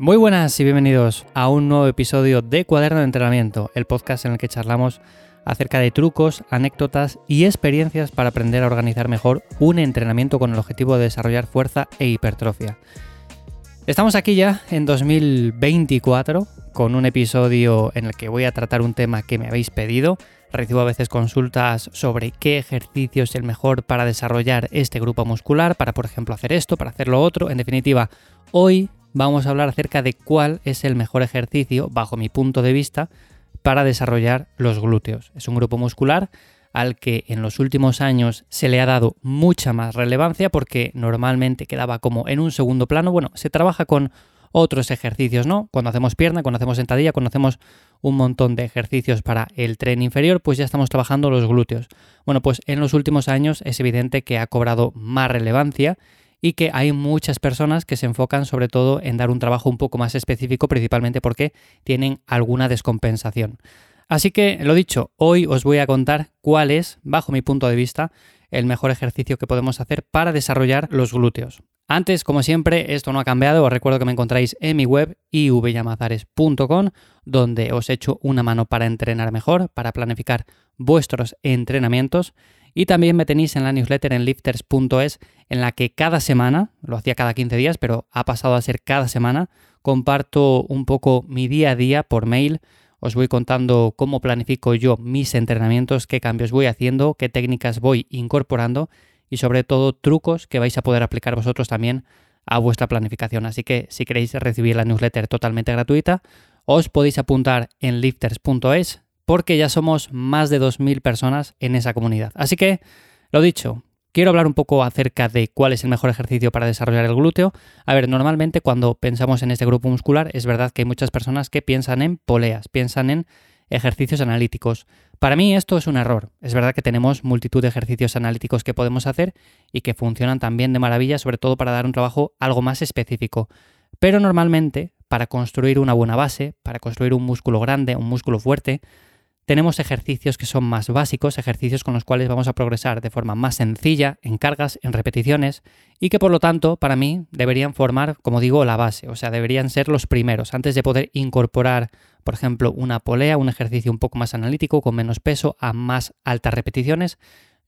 Muy buenas y bienvenidos a un nuevo episodio de Cuaderno de Entrenamiento, el podcast en el que charlamos acerca de trucos, anécdotas y experiencias para aprender a organizar mejor un entrenamiento con el objetivo de desarrollar fuerza e hipertrofia. Estamos aquí ya en 2024 con un episodio en el que voy a tratar un tema que me habéis pedido. Recibo a veces consultas sobre qué ejercicio es el mejor para desarrollar este grupo muscular, para por ejemplo hacer esto, para hacer lo otro. En definitiva, hoy vamos a hablar acerca de cuál es el mejor ejercicio, bajo mi punto de vista, para desarrollar los glúteos. Es un grupo muscular al que en los últimos años se le ha dado mucha más relevancia porque normalmente quedaba como en un segundo plano. Bueno, se trabaja con otros ejercicios, ¿no? Cuando hacemos pierna, cuando hacemos sentadilla, cuando hacemos un montón de ejercicios para el tren inferior, pues ya estamos trabajando los glúteos. Bueno, pues en los últimos años es evidente que ha cobrado más relevancia y que hay muchas personas que se enfocan sobre todo en dar un trabajo un poco más específico, principalmente porque tienen alguna descompensación. Así que, lo dicho, hoy os voy a contar cuál es, bajo mi punto de vista, el mejor ejercicio que podemos hacer para desarrollar los glúteos. Antes, como siempre, esto no ha cambiado, os recuerdo que me encontráis en mi web ivyamazares.com, donde os echo una mano para entrenar mejor, para planificar vuestros entrenamientos. Y también me tenéis en la newsletter en lifters.es, en la que cada semana, lo hacía cada 15 días, pero ha pasado a ser cada semana, comparto un poco mi día a día por mail os voy contando cómo planifico yo mis entrenamientos, qué cambios voy haciendo, qué técnicas voy incorporando y sobre todo trucos que vais a poder aplicar vosotros también a vuestra planificación. Así que si queréis recibir la newsletter totalmente gratuita, os podéis apuntar en lifters.es porque ya somos más de 2.000 personas en esa comunidad. Así que, lo dicho, quiero hablar un poco acerca de cuál es el mejor ejercicio para desarrollar el glúteo. A ver, normalmente cuando pensamos en este grupo muscular, es verdad que hay muchas personas que piensan en poleas, piensan en ejercicios analíticos. Para mí esto es un error. Es verdad que tenemos multitud de ejercicios analíticos que podemos hacer y que funcionan también de maravilla, sobre todo para dar un trabajo algo más específico. Pero normalmente, para construir una buena base, para construir un músculo grande, un músculo fuerte, tenemos ejercicios que son más básicos, ejercicios con los cuales vamos a progresar de forma más sencilla, en cargas, en repeticiones, y que por lo tanto, para mí, deberían formar, como digo, la base, o sea, deberían ser los primeros, antes de poder incorporar, por ejemplo, una polea, un ejercicio un poco más analítico, con menos peso, a más altas repeticiones.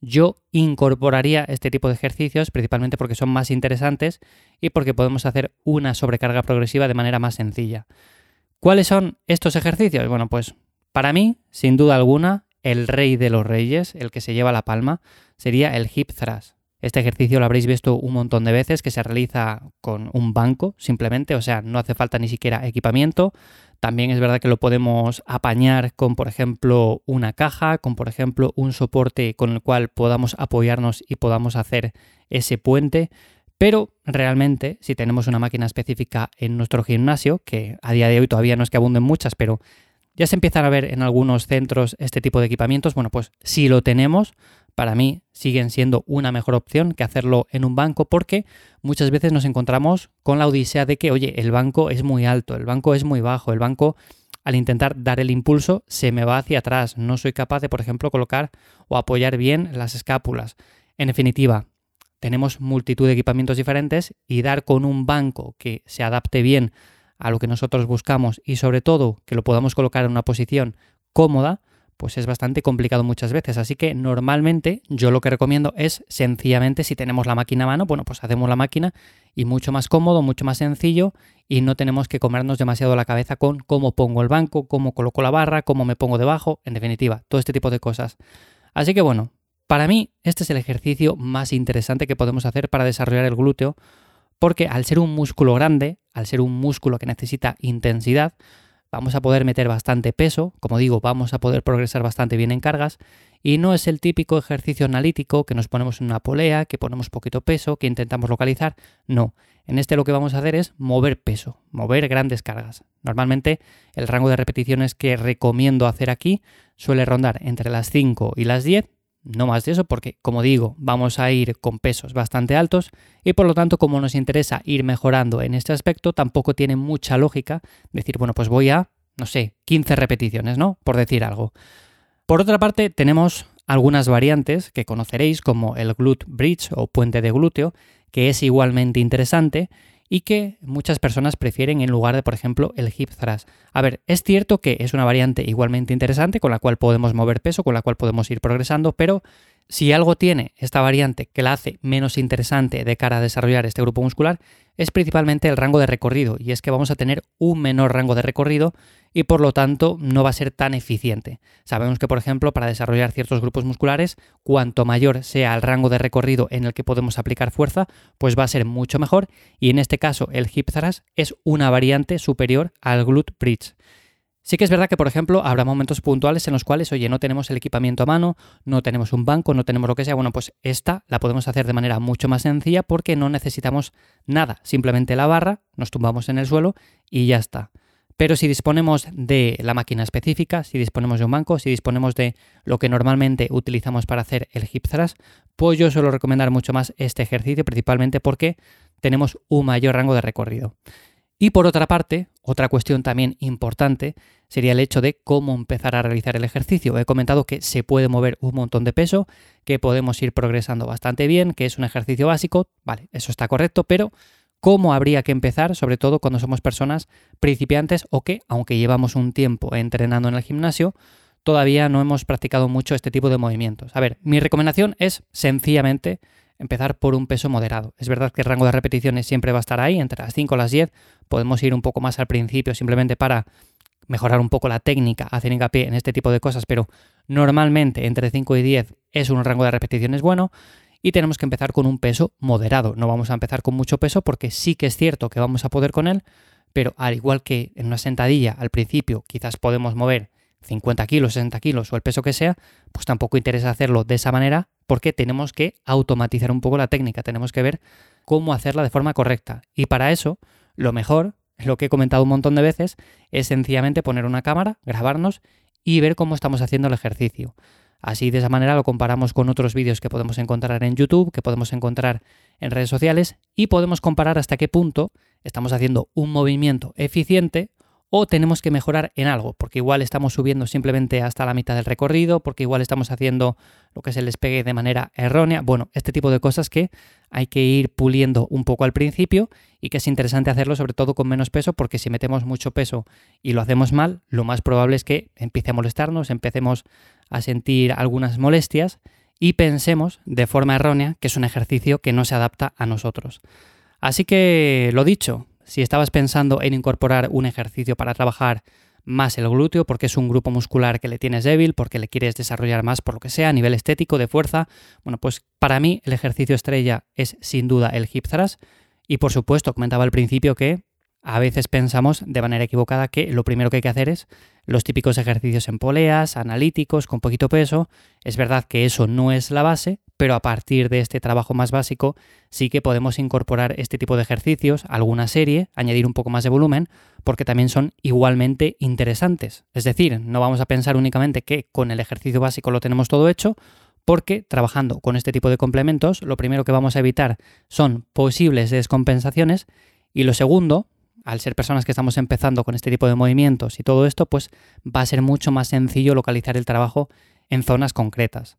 Yo incorporaría este tipo de ejercicios principalmente porque son más interesantes y porque podemos hacer una sobrecarga progresiva de manera más sencilla. ¿Cuáles son estos ejercicios? Bueno, pues para mí, sin duda alguna, el rey de los reyes, el que se lleva la palma, sería el hip thrust. Este ejercicio lo habréis visto un montón de veces que se realiza con un banco simplemente, o sea, no hace falta ni siquiera equipamiento. También es verdad que lo podemos apañar con, por ejemplo, una caja, con, por ejemplo, un soporte con el cual podamos apoyarnos y podamos hacer ese puente. Pero realmente, si tenemos una máquina específica en nuestro gimnasio, que a día de hoy todavía no es que abunden muchas, pero ya se empiezan a ver en algunos centros este tipo de equipamientos. Bueno, pues si lo tenemos, para mí siguen siendo una mejor opción que hacerlo en un banco porque muchas veces nos encontramos con la odisea de que, oye, el banco es muy alto, el banco es muy bajo, el banco al intentar dar el impulso se me va hacia atrás, no soy capaz de, por ejemplo, colocar o apoyar bien las escápulas. En definitiva, tenemos multitud de equipamientos diferentes y dar con un banco que se adapte bien a lo que nosotros buscamos y sobre todo que lo podamos colocar en una posición cómoda, pues es bastante complicado muchas veces. Así que normalmente yo lo que recomiendo es sencillamente si tenemos la máquina a mano, bueno, pues hacemos la máquina y mucho más cómodo, mucho más sencillo y no tenemos que comernos demasiado la cabeza con cómo pongo el banco, cómo coloco la barra, cómo me pongo debajo, en definitiva, todo este tipo de cosas. Así que bueno, para mí este es el ejercicio más interesante que podemos hacer para desarrollar el glúteo porque al ser un músculo grande, al ser un músculo que necesita intensidad, vamos a poder meter bastante peso, como digo, vamos a poder progresar bastante bien en cargas y no es el típico ejercicio analítico que nos ponemos en una polea, que ponemos poquito peso, que intentamos localizar, no. En este lo que vamos a hacer es mover peso, mover grandes cargas. Normalmente el rango de repeticiones que recomiendo hacer aquí suele rondar entre las 5 y las 10 no más de eso porque, como digo, vamos a ir con pesos bastante altos y por lo tanto, como nos interesa ir mejorando en este aspecto, tampoco tiene mucha lógica decir, bueno, pues voy a, no sé, 15 repeticiones, ¿no? Por decir algo. Por otra parte, tenemos algunas variantes que conoceréis como el glute bridge o puente de glúteo, que es igualmente interesante y que muchas personas prefieren en lugar de, por ejemplo, el hip thrust. A ver, es cierto que es una variante igualmente interesante con la cual podemos mover peso, con la cual podemos ir progresando, pero si algo tiene esta variante que la hace menos interesante de cara a desarrollar este grupo muscular, es principalmente el rango de recorrido, y es que vamos a tener un menor rango de recorrido y por lo tanto no va a ser tan eficiente. Sabemos que, por ejemplo, para desarrollar ciertos grupos musculares, cuanto mayor sea el rango de recorrido en el que podemos aplicar fuerza, pues va a ser mucho mejor, y en este caso el hip thrust es una variante superior al glute bridge. Sí que es verdad que, por ejemplo, habrá momentos puntuales en los cuales, oye, no tenemos el equipamiento a mano, no tenemos un banco, no tenemos lo que sea. Bueno, pues esta la podemos hacer de manera mucho más sencilla porque no necesitamos nada, simplemente la barra, nos tumbamos en el suelo y ya está. Pero si disponemos de la máquina específica, si disponemos de un banco, si disponemos de lo que normalmente utilizamos para hacer el hip thrust, pues yo suelo recomendar mucho más este ejercicio, principalmente porque tenemos un mayor rango de recorrido. Y por otra parte, otra cuestión también importante sería el hecho de cómo empezar a realizar el ejercicio. He comentado que se puede mover un montón de peso, que podemos ir progresando bastante bien, que es un ejercicio básico, vale, eso está correcto, pero ¿cómo habría que empezar, sobre todo cuando somos personas principiantes o que, aunque llevamos un tiempo entrenando en el gimnasio, todavía no hemos practicado mucho este tipo de movimientos? A ver, mi recomendación es sencillamente empezar por un peso moderado. Es verdad que el rango de repeticiones siempre va a estar ahí, entre las 5 y las 10. Podemos ir un poco más al principio simplemente para mejorar un poco la técnica, hacer hincapié en este tipo de cosas, pero normalmente entre 5 y 10 es un rango de repeticiones bueno y tenemos que empezar con un peso moderado. No vamos a empezar con mucho peso porque sí que es cierto que vamos a poder con él, pero al igual que en una sentadilla al principio quizás podemos mover 50 kilos, 60 kilos o el peso que sea, pues tampoco interesa hacerlo de esa manera porque tenemos que automatizar un poco la técnica, tenemos que ver cómo hacerla de forma correcta. Y para eso, lo mejor, lo que he comentado un montón de veces, es sencillamente poner una cámara, grabarnos y ver cómo estamos haciendo el ejercicio. Así de esa manera lo comparamos con otros vídeos que podemos encontrar en YouTube, que podemos encontrar en redes sociales y podemos comparar hasta qué punto estamos haciendo un movimiento eficiente o tenemos que mejorar en algo, porque igual estamos subiendo simplemente hasta la mitad del recorrido, porque igual estamos haciendo lo que es el despegue de manera errónea. Bueno, este tipo de cosas que hay que ir puliendo un poco al principio y que es interesante hacerlo sobre todo con menos peso, porque si metemos mucho peso y lo hacemos mal, lo más probable es que empiece a molestarnos, empecemos a sentir algunas molestias y pensemos de forma errónea que es un ejercicio que no se adapta a nosotros. Así que lo dicho, si estabas pensando en incorporar un ejercicio para trabajar más el glúteo, porque es un grupo muscular que le tienes débil, porque le quieres desarrollar más por lo que sea, a nivel estético, de fuerza, bueno, pues para mí el ejercicio estrella es sin duda el hip thrust. Y por supuesto, comentaba al principio que a veces pensamos de manera equivocada que lo primero que hay que hacer es los típicos ejercicios en poleas, analíticos, con poquito peso. Es verdad que eso no es la base, pero a partir de este trabajo más básico sí que podemos incorporar este tipo de ejercicios, alguna serie, añadir un poco más de volumen, porque también son igualmente interesantes. Es decir, no vamos a pensar únicamente que con el ejercicio básico lo tenemos todo hecho, porque trabajando con este tipo de complementos, lo primero que vamos a evitar son posibles descompensaciones y lo segundo, al ser personas que estamos empezando con este tipo de movimientos y todo esto, pues va a ser mucho más sencillo localizar el trabajo en zonas concretas.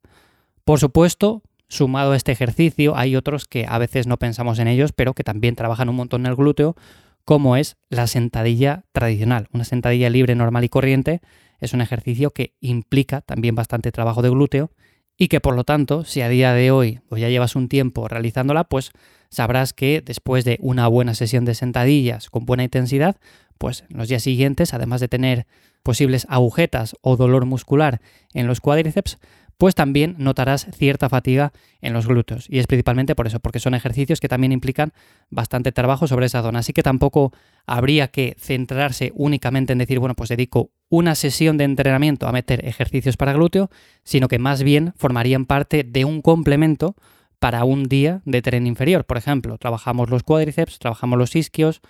Por supuesto, sumado a este ejercicio, hay otros que a veces no pensamos en ellos, pero que también trabajan un montón en el glúteo, como es la sentadilla tradicional. Una sentadilla libre, normal y corriente es un ejercicio que implica también bastante trabajo de glúteo y que por lo tanto, si a día de hoy o ya llevas un tiempo realizándola, pues sabrás que después de una buena sesión de sentadillas con buena intensidad, pues en los días siguientes, además de tener posibles agujetas o dolor muscular en los cuádriceps, pues también notarás cierta fatiga en los glúteos. Y es principalmente por eso, porque son ejercicios que también implican bastante trabajo sobre esa zona. Así que tampoco habría que centrarse únicamente en decir, bueno, pues dedico una sesión de entrenamiento a meter ejercicios para glúteo, sino que más bien formarían parte de un complemento para un día de tren inferior. Por ejemplo, trabajamos los cuádriceps, trabajamos los isquios,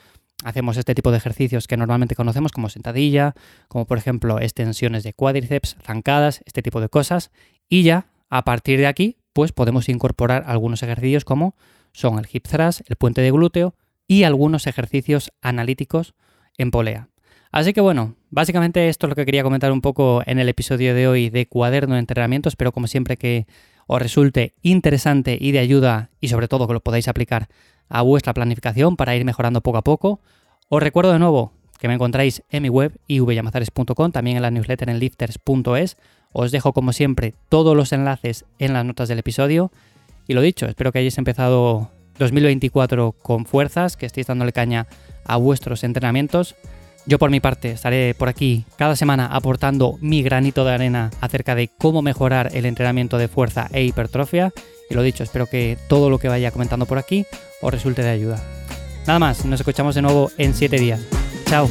hacemos este tipo de ejercicios que normalmente conocemos como sentadilla, como por ejemplo extensiones de cuádriceps, zancadas, este tipo de cosas. Y ya, a partir de aquí, pues podemos incorporar algunos ejercicios como son el hip thrust, el puente de glúteo y algunos ejercicios analíticos en polea. Así que bueno, básicamente esto es lo que quería comentar un poco en el episodio de hoy de cuaderno de entrenamiento. Espero como siempre que os resulte interesante y de ayuda y sobre todo que lo podáis aplicar a vuestra planificación para ir mejorando poco a poco. Os recuerdo de nuevo que me encontráis en mi web ivyamazares.com, también en la newsletter en lifters.es. Os dejo como siempre todos los enlaces en las notas del episodio. Y lo dicho, espero que hayáis empezado 2024 con fuerzas, que estéis dándole caña a vuestros entrenamientos. Yo por mi parte estaré por aquí cada semana aportando mi granito de arena acerca de cómo mejorar el entrenamiento de fuerza e hipertrofia. Y lo dicho, espero que todo lo que vaya comentando por aquí os resulte de ayuda. Nada más, nos escuchamos de nuevo en 7 días. Chao.